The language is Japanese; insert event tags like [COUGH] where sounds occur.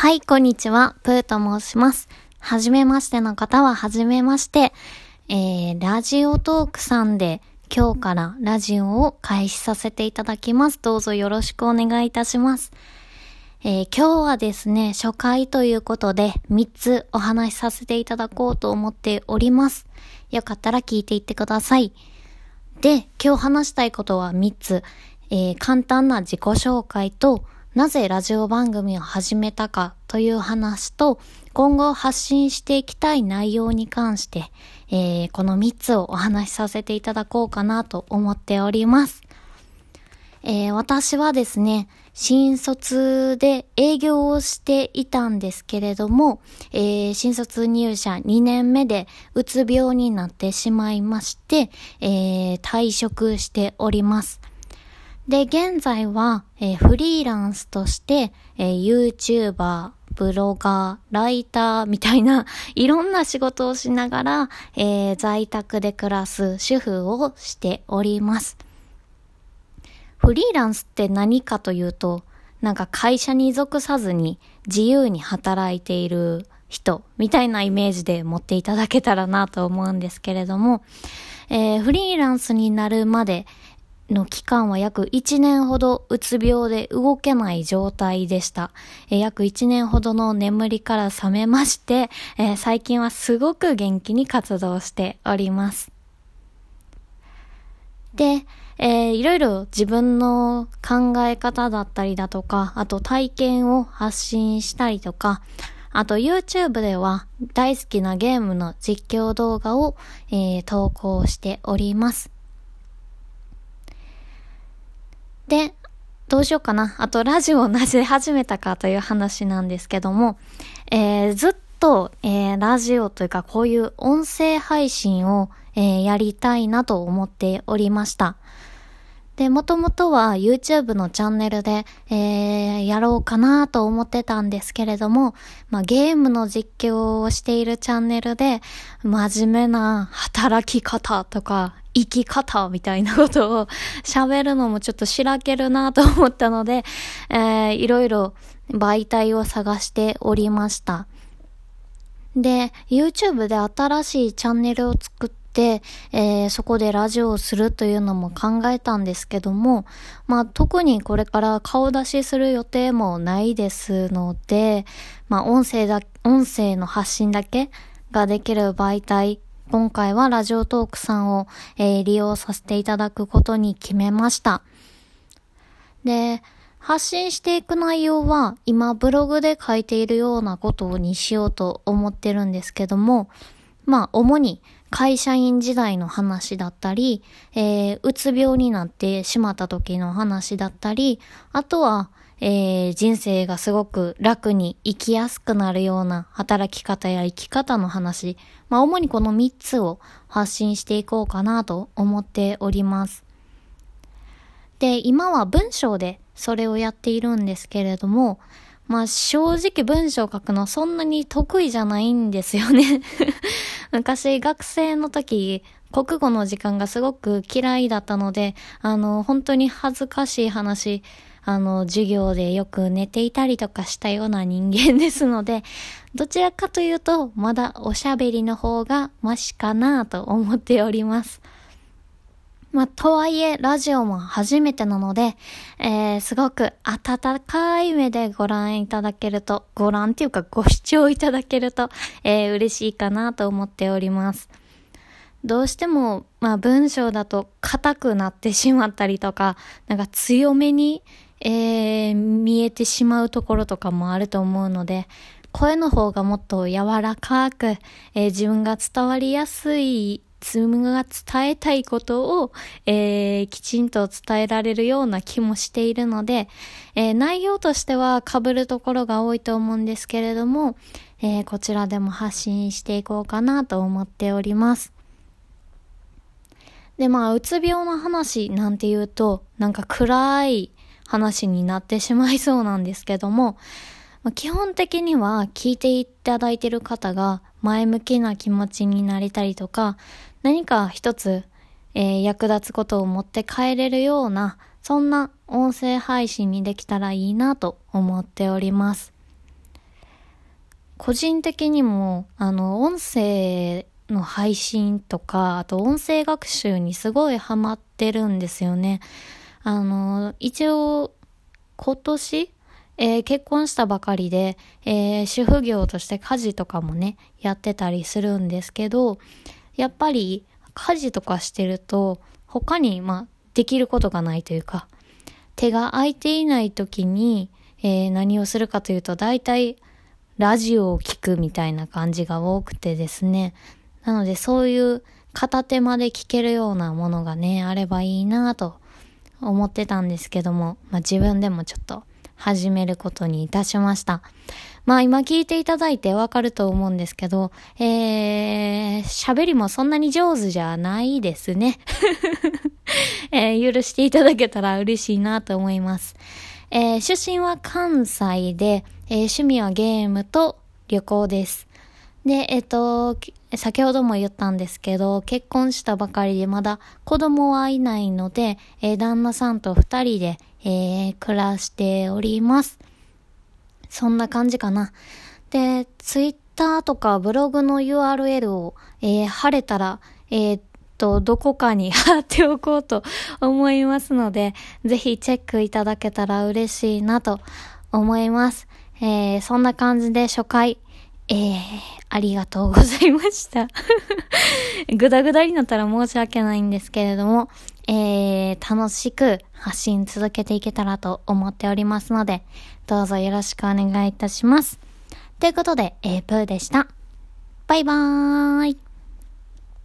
はい、こんにちは。プーと申します。はじめましての方ははじめまして。えー、ラジオトークさんで今日からラジオを開始させていただきます。どうぞよろしくお願いいたします。えー、今日はですね、初回ということで3つお話しさせていただこうと思っております。よかったら聞いていってください。で、今日話したいことは3つ。えー、簡単な自己紹介と、なぜラジオ番組を始めたかという話と、今後発信していきたい内容に関して、えー、この3つをお話しさせていただこうかなと思っております。えー、私はですね、新卒で営業をしていたんですけれども、えー、新卒入社2年目でうつ病になってしまいまして、えー、退職しております。で、現在は、えー、フリーランスとして、えー、YouTuber、ブロガー、ライターみたいな、[LAUGHS] いろんな仕事をしながら、えー、在宅で暮らす主婦をしております。フリーランスって何かというと、なんか会社に属さずに自由に働いている人みたいなイメージで持っていただけたらなと思うんですけれども、えー、フリーランスになるまで、の期間は約1年ほどうつ病で動けない状態でした。え、約1年ほどの眠りから覚めまして、えー、最近はすごく元気に活動しております。で、えー、いろいろ自分の考え方だったりだとか、あと体験を発信したりとか、あと YouTube では大好きなゲームの実況動画を、えー、投稿しております。で、どうしようかな。あと、ラジオをなぜ始めたかという話なんですけども、えー、ずっと、えー、ラジオというか、こういう音声配信を、えー、やりたいなと思っておりました。で、もともとは YouTube のチャンネルで、えー、やろうかなと思ってたんですけれども、まあ、ゲームの実況をしているチャンネルで、真面目な働き方とか、生き方みたいなことを喋るのもちょっとしらけるなと思ったので、えー、いろいろ媒体を探しておりました。で、YouTube で新しいチャンネルを作って、えー、そこでラジオをするというのも考えたんですけども、まあ特にこれから顔出しする予定もないですので、まあ音声だ、音声の発信だけができる媒体今回はラジオトークさんを、えー、利用させていただくことに決めました。で、発信していく内容は今ブログで書いているようなことにしようと思ってるんですけども、まあ主に会社員時代の話だったり、えー、うつ病になってしまった時の話だったり、あとは、えー、人生がすごく楽に生きやすくなるような働き方や生き方の話、まあ主にこの3つを発信していこうかなと思っております。で、今は文章でそれをやっているんですけれども、まあ正直文章書くのそんなに得意じゃないんですよね昔学生の時、国語の時間がすごく嫌いだったので、あの、本当に恥ずかしい話、あの、授業でよく寝ていたりとかしたような人間ですので、どちらかというと、まだおしゃべりの方がマシかなと思っております。まあ、とはいえ、ラジオも初めてなので、えー、すごく温かい目でご覧いただけると、ご覧っていうかご視聴いただけると、えー、嬉しいかなと思っております。どうしても、まあ文章だと硬くなってしまったりとか、なんか強めに、えー、見えてしまうところとかもあると思うので、声の方がもっと柔らかく、えー、自分が伝わりやすい、自分が伝えたいことを、えー、きちんと伝えられるような気もしているので、えー、内容としては被るところが多いと思うんですけれども、えー、こちらでも発信していこうかなと思っております。で、まあ、うつ病の話なんて言うと、なんか暗い話になってしまいそうなんですけども、まあ、基本的には聞いていただいている方が前向きな気持ちになれたりとか、何か一つ、えー、役立つことを持って帰れるような、そんな音声配信にできたらいいなと思っております。個人的にも、あの、音声の配信とか、あと音声学習にすごいハマってるんですよね。あの、一応、今年、えー、結婚したばかりで、えー、主婦業として家事とかもね、やってたりするんですけど、やっぱり家事とかしてると、他に、まあ、できることがないというか、手が空いていない時に、えー、何をするかというと、大体、ラジオを聴くみたいな感じが多くてですね。なので、そういう片手まで聞けるようなものがね、あればいいなと思ってたんですけども、まあ自分でもちょっと始めることにいたしました。まあ今聞いていただいてわかると思うんですけど、えー、喋りもそんなに上手じゃないですね。[LAUGHS] えー、許していただけたら嬉しいなと思います。えー、出身は関西で、えー、趣味はゲームと旅行です。で、えっ、と、先ほども言ったんですけど、結婚したばかりでまだ子供はいないので、えー、旦那さんと二人で、えー、暮らしております。そんな感じかな。で、ツイッターとかブログの URL を、えー、貼れたら、えー、と、どこかに [LAUGHS] 貼っておこうと思いますので、ぜひチェックいただけたら嬉しいなと思います。えー、そんな感じで初回、えー、ありがとうございました。ぐだぐだになったら申し訳ないんですけれども、えー、楽しく発信続けていけたらと思っておりますので、どうぞよろしくお願いいたします。ということで、えー、プーでした。バイバーイ。